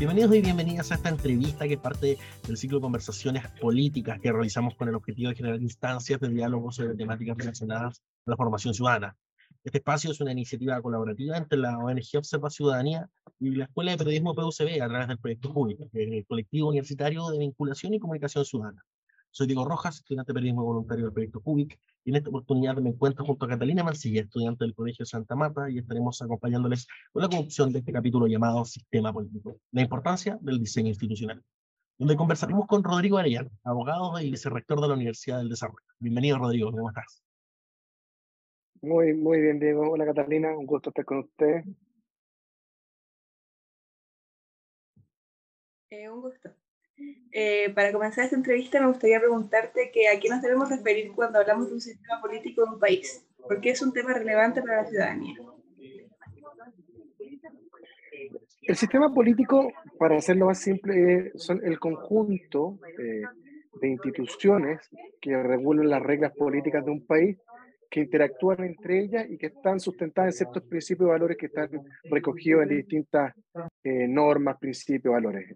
Bienvenidos y bienvenidas a esta entrevista que es parte del ciclo de conversaciones políticas que realizamos con el objetivo de generar instancias de diálogo sobre temáticas relacionadas con la formación ciudadana. Este espacio es una iniciativa colaborativa entre la ONG Observa Ciudadanía y la Escuela de Periodismo PUCB a través del proyecto Público, el colectivo universitario de vinculación y comunicación ciudadana. Soy Diego Rojas, estudiante de periodismo voluntario del proyecto Cubic, y en esta oportunidad me encuentro junto a Catalina Mancilla, estudiante del Colegio Santa Marta, y estaremos acompañándoles con la conducción de este capítulo llamado Sistema Político, la importancia del diseño institucional, donde conversaremos con Rodrigo Arellano, abogado y vicerrector de la Universidad del Desarrollo. Bienvenido, Rodrigo, ¿cómo estás? Muy, muy bien, Diego. Hola, Catalina, un gusto estar con usted. Eh, un gusto. Eh, para comenzar esta entrevista me gustaría preguntarte que a qué nos debemos referir cuando hablamos de un sistema político de un país, porque es un tema relevante para la ciudadanía. El sistema político, para hacerlo más simple, son el conjunto eh, de instituciones que regulan las reglas políticas de un país, que interactúan entre ellas y que están sustentadas en ciertos principios y valores que están recogidos en distintas eh, normas, principios, valores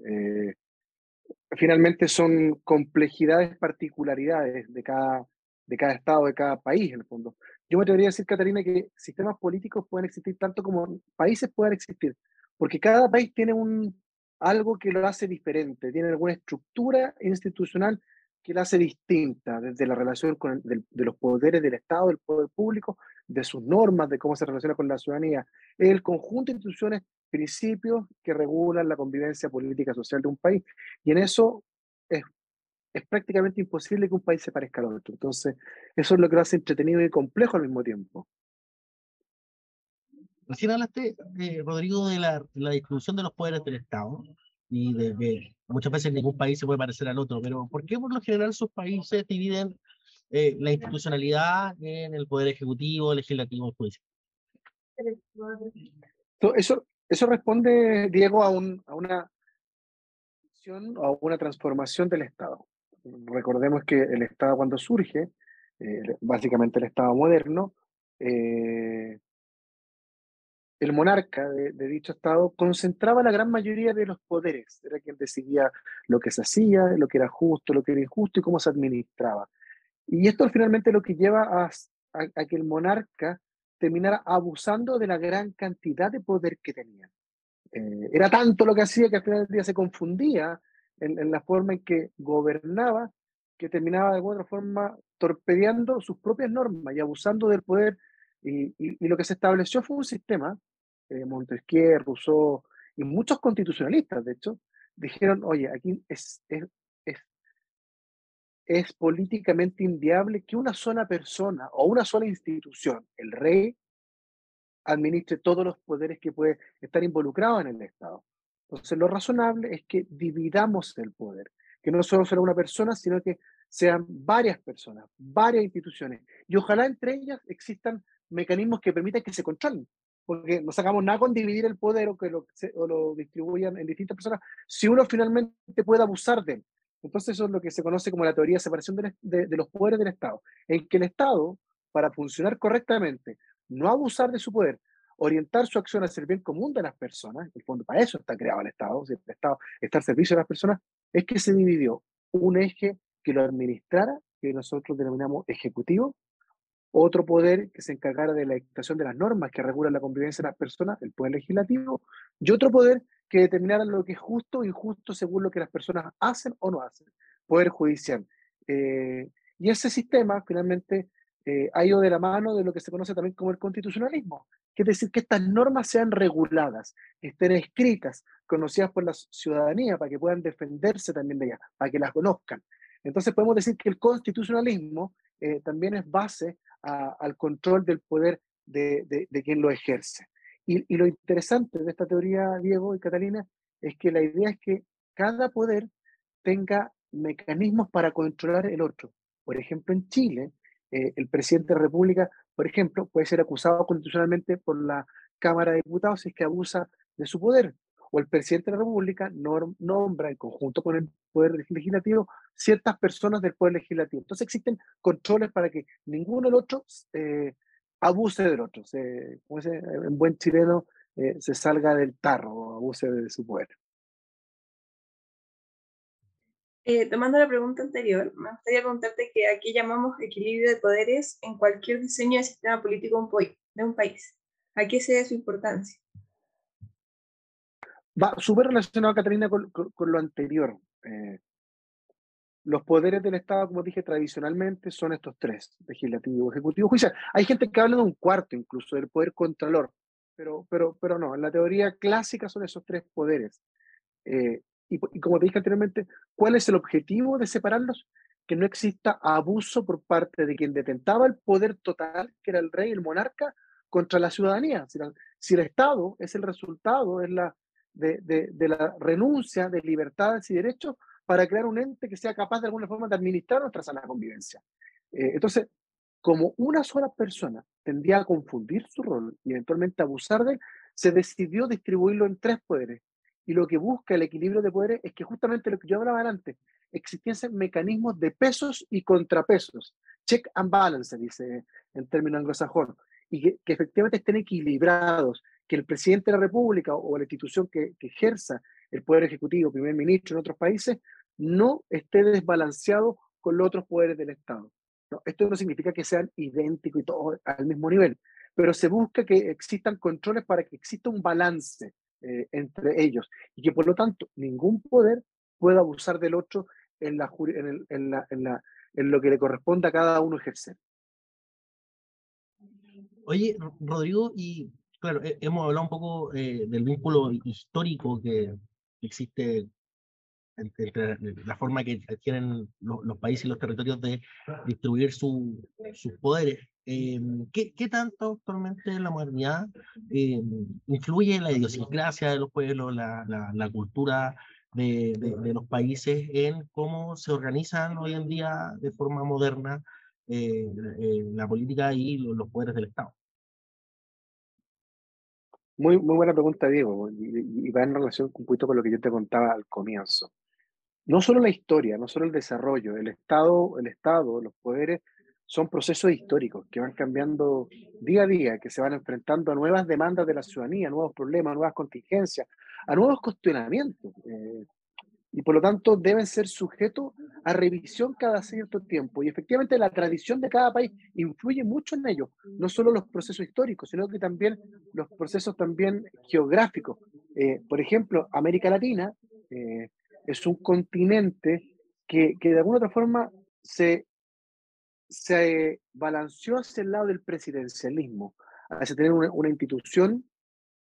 finalmente son complejidades, particularidades de cada, de cada estado, de cada país, en el fondo. Yo me atrevería a decir, Catalina, que sistemas políticos pueden existir tanto como países pueden existir, porque cada país tiene un, algo que lo hace diferente, tiene alguna estructura institucional que la hace distinta, desde la relación con de, los poderes del Estado, del poder público, de sus normas, de cómo se relaciona con la ciudadanía. El conjunto de instituciones principios que regulan la convivencia política social de un país. Y en eso es, es prácticamente imposible que un país se parezca al otro. Entonces, eso es lo que lo hace entretenido y complejo al mismo tiempo. Recién hablaste, eh, Rodrigo, de la, la, distribución de los poderes del Estado y de que muchas veces ningún país se puede parecer al otro, pero ¿por qué por lo general sus países dividen eh, la institucionalidad en el poder ejecutivo, legislativo y judicial? Eso, eso responde, Diego, a, un, a una a una transformación del Estado. Recordemos que el Estado cuando surge, eh, básicamente el Estado moderno, eh, el monarca de, dicho Estado concentraba la gran mayoría de los poderes, era quien decidía lo que se hacía, lo que era justo, lo que era injusto y cómo se administraba. Y esto finalmente lo que lleva a, a que el monarca terminara abusando de la gran cantidad de poder que tenía. Eh, era tanto lo que hacía que al final del día se confundía en, la forma en que gobernaba, que terminaba de alguna forma torpedeando sus propias normas y abusando del poder. Y, lo que se estableció fue un sistema, eh, Montesquieu, Rousseau y muchos constitucionalistas, de hecho, dijeron, oye, aquí es, es, es políticamente inviable que una sola persona o una sola institución, el rey, administre todos los poderes que puede estar involucrado en el Estado. Entonces, lo razonable es que dividamos el poder, que no solo sea una persona, sino que sean varias personas, varias instituciones, y ojalá entre ellas existan mecanismos que permitan que se controlen, porque no sacamos nada con dividir el poder o que lo, o lo distribuyan en distintas personas, si uno finalmente puede abusar de él. Entonces eso es lo que se conoce como la teoría de separación de, los poderes del Estado, en que el Estado, para funcionar correctamente, no abusar de su poder, orientar su acción hacia el bien común de las personas, en el fondo para eso está creado el Estado, el Estado está al servicio de las personas, es que se dividió un eje que lo administrara, que nosotros denominamos ejecutivo, otro poder que se encargara de la dictación de las normas que regulan la convivencia de las personas, el poder legislativo, y otro poder que determinara lo que es justo o injusto según lo que las personas hacen o no hacen, poder judicial. Eh, y ese sistema finalmente eh, ha ido de la mano de lo que se conoce también como el constitucionalismo, que es decir, que estas normas sean reguladas, estén escritas, conocidas por la ciudadanía, para que puedan defenderse también de ellas, para que las conozcan. Entonces podemos decir que el constitucionalismo eh, también es base al control del poder de, de, quien lo ejerce. Y, y, lo interesante de esta teoría, Diego y Catalina, es que la idea es que cada poder tenga mecanismos para controlar el otro. Por ejemplo, en Chile, eh, el presidente de la República, por ejemplo, puede ser acusado constitucionalmente por la Cámara de Diputados si es que abusa de su poder. O el presidente de la República nombra en conjunto con el Poder Legislativo ciertas personas del Poder Legislativo. Entonces existen controles para que ninguno del otro eh, abuse del otro. Se, como en buen chileno, eh, se salga del tarro o abuse de su poder. Eh, tomando la pregunta anterior, me gustaría preguntarte que aquí llamamos equilibrio de poderes en cualquier diseño de sistema político de un país. ¿A qué se da su importancia? Va súper relacionado, Catalina, con, lo anterior. Eh, los poderes del Estado, como dije, tradicionalmente son estos tres, legislativo, ejecutivo, judicial. Hay gente que habla de un cuarto incluso, del poder contralor, pero, pero, pero no, en la teoría clásica son esos tres poderes. Eh, y, y, como te dije anteriormente, ¿cuál es el objetivo de separarlos? Que no exista abuso por parte de quien detentaba el poder total, que era el rey, el monarca, contra la ciudadanía. Si, si el Estado es el resultado es la, de, de, de la renuncia de libertades y derechos, para crear un ente que sea capaz de alguna forma de administrar nuestra sana convivencia. Eh, entonces, como una sola persona tendría a confundir su rol y eventualmente abusar de él, se decidió distribuirlo en tres poderes. Y lo que busca el equilibrio de poderes es que justamente lo que yo hablaba antes, existiesen mecanismos de pesos y contrapesos. Check and balance, dice en términos anglosajones. Y que, efectivamente estén equilibrados, que el presidente de la República o la institución que ejerza el poder ejecutivo, primer ministro en otros países, no esté desbalanceado con los otros poderes del Estado. esto no significa que sean idénticos y todos al mismo nivel, pero se busca que existan controles para que exista un balance eh, entre ellos y que por lo tanto ningún poder pueda abusar del otro en, lo que le corresponda a cada uno ejercer. Oye, Rodrigo, y claro, hemos hablado un poco eh, del vínculo histórico que existe entre, la forma que tienen los, países y los territorios de distribuir sus poderes. Eh, ¿qué, ¿qué, tanto actualmente en la modernidad eh, influye la idiosincrasia de los pueblos, la, la, cultura de, de, los países en cómo se organizan hoy en día de forma moderna eh, la política y los, poderes del Estado? Muy, muy buena pregunta, Diego, y, va en relación un poquito con lo que yo te contaba al comienzo no solo la historia, no solo el desarrollo, el Estado, el Estado, los poderes son procesos históricos que van cambiando día a día, que se van enfrentando a nuevas demandas de la ciudadanía, a nuevos problemas, a nuevas contingencias, a nuevos cuestionamientos. Eh, y por lo tanto deben ser sujetos a revisión cada cierto tiempo. Y efectivamente la tradición de cada país influye mucho en ello, no solo los procesos históricos, sino que también los procesos también geográficos. Eh, por ejemplo, América Latina eh, es un continente que, de alguna otra forma se, se balanceó hacia el lado del presidencialismo, hacia tener una, una institución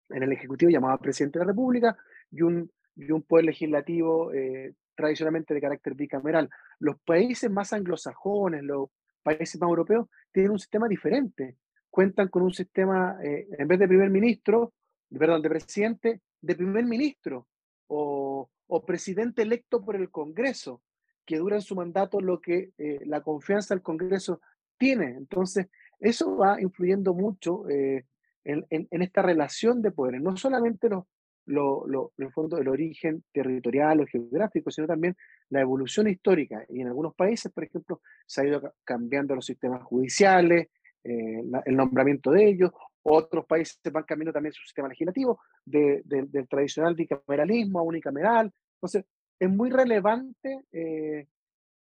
en el Ejecutivo llamada Presidente de la República y un, y un poder legislativo eh, tradicionalmente de carácter bicameral. Los países más anglosajones, los países más europeos, tienen un sistema diferente. Cuentan con un sistema, eh, en vez de primer ministro, perdón, de presidente, de primer ministro. O, o presidente electo por el Congreso, que dura en su mandato lo que eh, la confianza del Congreso tiene. Entonces, eso va influyendo mucho eh, en, en, esta relación de poderes, no solamente los, lo, lo, el fondo origen territorial o geográfico, sino también la evolución histórica. Y en algunos países, por ejemplo, se ha ido cambiando los sistemas judiciales, eh, el nombramiento de ellos, otros países van cambiando también su sistema legislativo de, del tradicional bicameralismo a unicameral. Entonces, es muy relevante eh,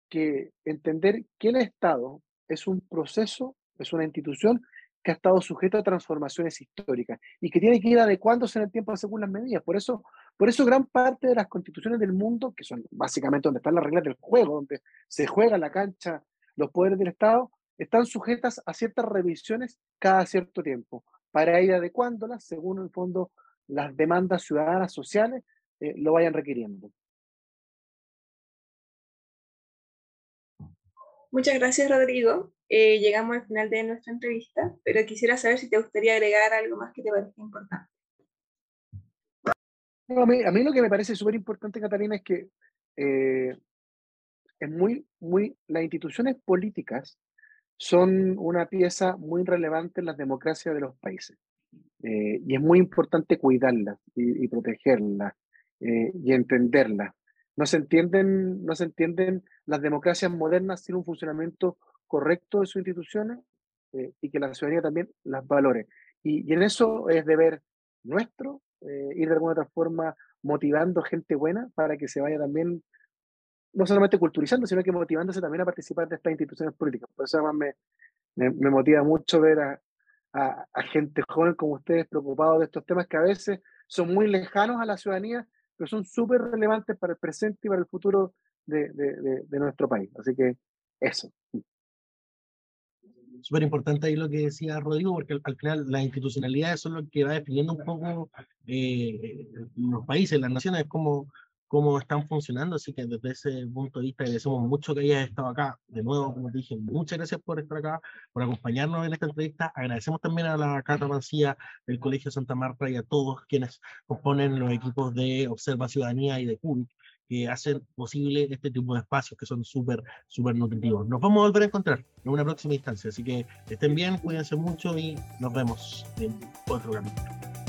que entender que el Estado es un proceso, es una institución que ha estado sujeta a transformaciones históricas y que tiene que ir adecuándose en el tiempo según las medidas. Por eso, por eso gran parte de las constituciones del mundo, que son básicamente donde están las reglas del juego, donde se juega la cancha los poderes del Estado, están sujetas a ciertas revisiones cada cierto tiempo, para ir adecuándolas según el fondo las demandas ciudadanas sociales eh, lo vayan requiriendo. Muchas gracias, Rodrigo. Eh, llegamos al final de nuestra entrevista, pero quisiera saber si te gustaría agregar algo más que te parezca importante. a, mí, a, mí, lo que me parece súper importante, Catalina, es que eh, es muy, muy, las instituciones políticas son una pieza muy relevante en las democracias de los países. Eh, y es muy importante cuidarlas y, protegerlas eh, y entenderlas. No se, entienden, no se entienden las democracias modernas sin un funcionamiento correcto de sus instituciones eh, y que la ciudadanía también las valore. Y, y en eso es deber nuestro ir de alguna otra forma motivando gente buena para que se vaya también no solamente culturizando, sino que motivándose también a participar de estas instituciones políticas. Por eso además me, me, motiva mucho ver a, a, gente joven como ustedes preocupados de estos temas que a veces son muy lejanos a la ciudadanía, pero son súper relevantes para el presente y para el futuro de, nuestro país. Así que eso. Súper importante ahí lo que decía Rodrigo, porque al, final las institucionalidades son lo que va definiendo un poco eh, los países, las naciones, como cómo están funcionando, así que desde ese punto de vista agradecemos mucho que hayas estado acá. De nuevo, como te dije, muchas gracias por estar acá, por acompañarnos en esta entrevista. Agradecemos también a la Cata Mancía del Colegio Santa Marta y a todos quienes componen los equipos de Observa Ciudadanía y de CUBIC que hacen posible este tipo de espacios que son súper, súper nutritivos. Nos vamos a volver a encontrar en una próxima instancia, así que estén bien, cuídense mucho y nos vemos en otro capítulo.